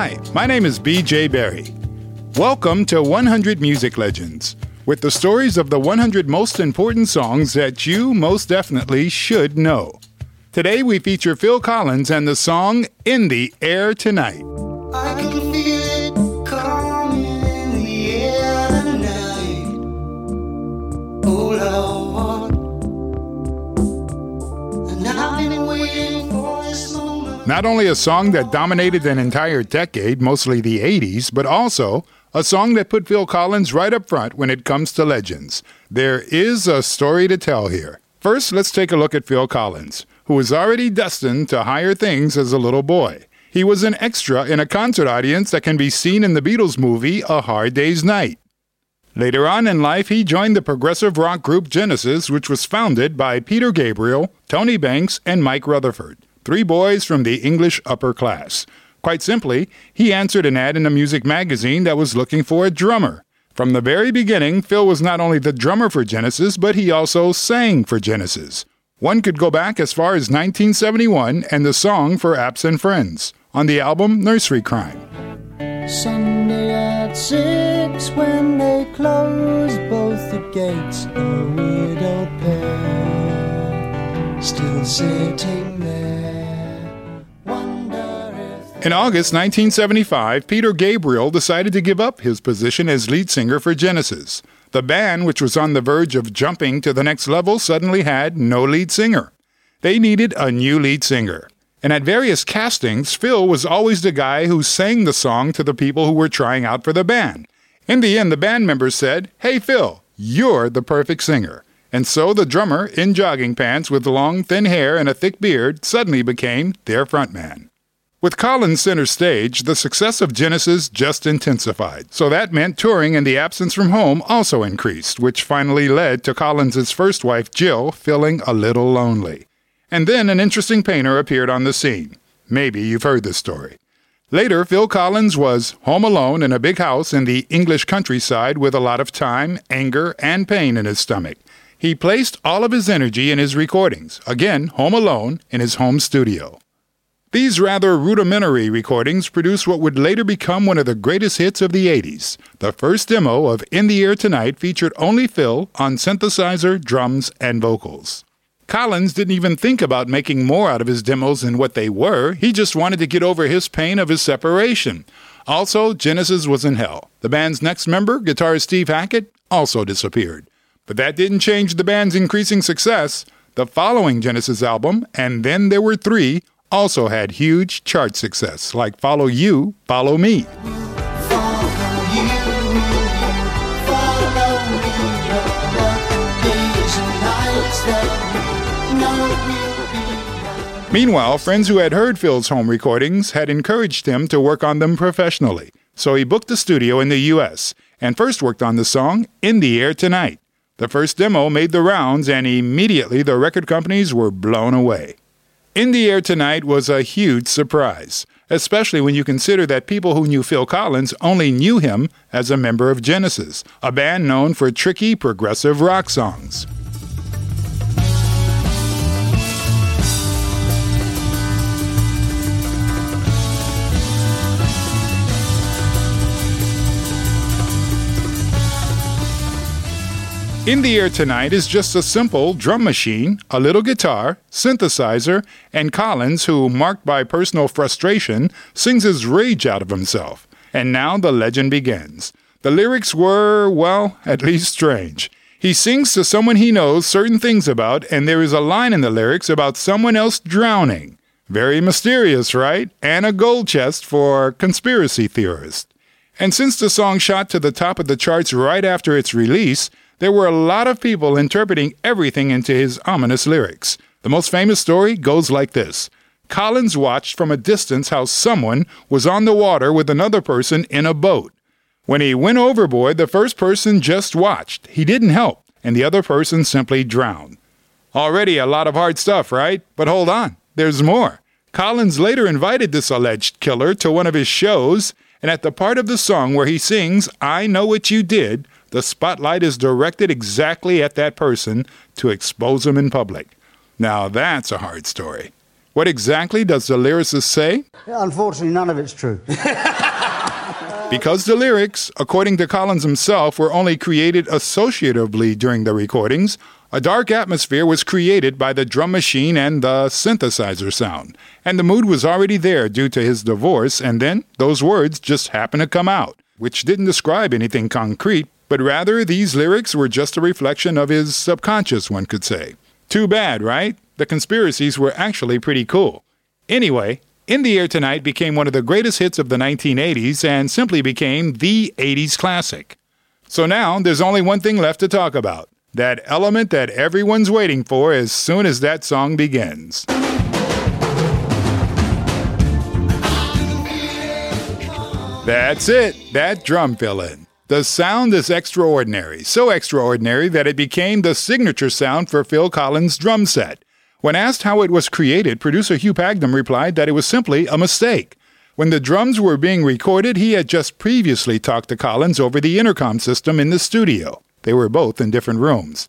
Hi, my name is BJ Berry. Welcome to 100 Music Legends, with the stories of the 100 most important songs that you most definitely should know. Today we feature Phil Collins and the song In the Air Tonight. Not only a song that dominated an entire decade, mostly the 80s, but also a song that put Phil Collins right up front when it comes to legends. There is a story to tell here. First, let's take a look at Phil Collins, who was already destined to higher things as a little boy. He was an extra in a concert audience that can be seen in the Beatles movie A Hard Day's Night. Later on in life, he joined the progressive rock group Genesis, which was founded by Peter Gabriel, Tony Banks, and Mike Rutherford, three boys from the English upper class. Quite simply, he answered an ad in a music magazine that was looking for a drummer. From the very beginning, Phil was not only the drummer for Genesis, but he also sang for Genesis. One could go back as far as 1971 and the song for Absent Friends on the album Nursery Cryme. Sunday at six when they close both the gates, a widowed pair still sitting there. In August 1975, Peter Gabriel decided to give up his position as lead singer for Genesis. The band, which was on the verge of jumping to the next level, suddenly had no lead singer. They needed a new lead singer. And at various castings, Phil was always the guy who sang the song to the people who were trying out for the band. In the end, the band members said, Hey Phil, you're the perfect singer. And so the drummer, in jogging pants with long, thin hair and a thick beard, suddenly became their frontman. With Collins center stage, the success of Genesis just intensified. So that meant touring and the absence from home also increased, which finally led to Collins's first wife, Jill, feeling a little lonely. And then an interesting painter appeared on the scene. Maybe you've heard this story. Later, Phil Collins was home alone in a big house in the English countryside with a lot of time, anger, and pain in his stomach. He placed all of his energy in his recordings, again, home alone in his home studio. These rather rudimentary recordings produced what would later become one of the greatest hits of the 80s. The first demo of In the Air Tonight featured only Phil on synthesizer, drums, and vocals. Collins didn't even think about making more out of his demos than what they were. He just wanted to get over his pain of his separation. Also, Genesis was in hell. The band's next member, guitarist Steve Hackett, also disappeared. But that didn't change the band's increasing success. The following Genesis album, and then there were three, also had huge chart success, like Follow You, Follow Me. Meanwhile, friends who had heard Phil's home recordings had encouraged him to work on them professionally. So he booked a studio in the US and first worked on the song In the Air Tonight. The first demo made the rounds and immediately the record companies were blown away. In the Air Tonight was a huge surprise, especially when you consider that people who knew Phil Collins only knew him as a member of Genesis, a band known for tricky progressive rock songs. In the Air Tonight is just a simple drum machine, a little guitar, synthesizer, and Collins, who, marked by personal frustration, sings his rage out of himself. And now the legend begins. The lyrics were, well, at least strange. He sings to someone he knows certain things about, and there is a line in the lyrics about someone else drowning. Very mysterious, right? And a gold chest for conspiracy theorists. And since the song shot to the top of the charts right after its release, There were a lot of people interpreting everything into his ominous lyrics. The most famous story goes like this Collins watched from a distance how someone was on the water with another person in a boat. When he went overboard, the first person just watched. He didn't help, and the other person simply drowned. Already a lot of hard stuff, right? But hold on, there's more. Collins later invited this alleged killer to one of his shows, and at the part of the song where he sings, I Know What You Did, the spotlight is directed exactly at that person to expose him in public. Now that's a hard story. What exactly does the lyricist say? Unfortunately, none of it's true. Because the lyrics, according to Collins himself, were only created associatively during the recordings, a dark atmosphere was created by the drum machine and the synthesizer sound. And the mood was already there due to his divorce, and then those words just happened to come out, which didn't describe anything concrete, but rather these lyrics were just a reflection of his subconscious, one could say. Too bad, right? The conspiracies were actually pretty cool. Anyway, In the Air Tonight became one of the greatest hits of the 1980s and simply became the 80s classic. So now there's only one thing left to talk about that element that everyone's waiting for as soon as that song begins. That's it, that drum fill in. The sound is extraordinary, so extraordinary that it became the signature sound for Phil Collins' drum set. When asked how it was created, producer Hugh Padgham replied that it was simply a mistake. When the drums were being recorded, he had just previously talked to Collins over the intercom system in the studio. They were both in different rooms.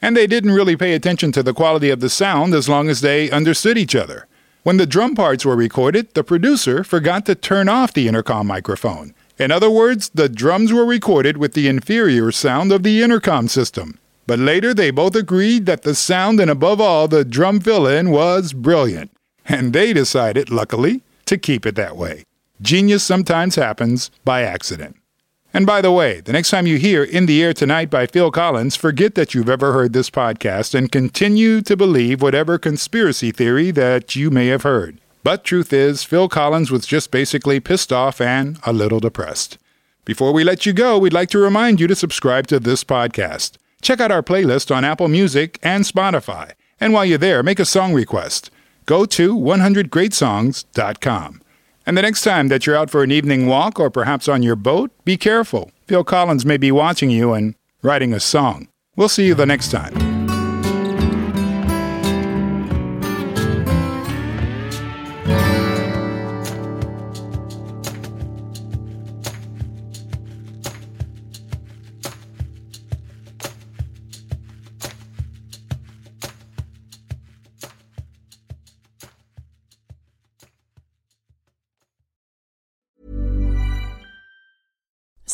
And they didn't really pay attention to the quality of the sound as long as they understood each other. When the drum parts were recorded, the producer forgot to turn off the intercom microphone. In other words, the drums were recorded with the inferior sound of the intercom system. But later they both agreed that the sound and above all the drum fill in was brilliant. And they decided, luckily, to keep it that way. Genius sometimes happens by accident. And by the way, the next time you hear In the Air Tonight by Phil Collins, forget that you've ever heard this podcast and continue to believe whatever conspiracy theory that you may have heard. But truth is, Phil Collins was just basically pissed off and a little depressed. Before we let you go, we'd like to remind you to subscribe to this podcast. Check out our playlist on Apple Music and Spotify. And while you're there, make a song request. Go to 100greatsongs.com. And the next time that you're out for an evening walk or perhaps on your boat, be careful. Phil Collins may be watching you and writing a song. We'll see you the next time.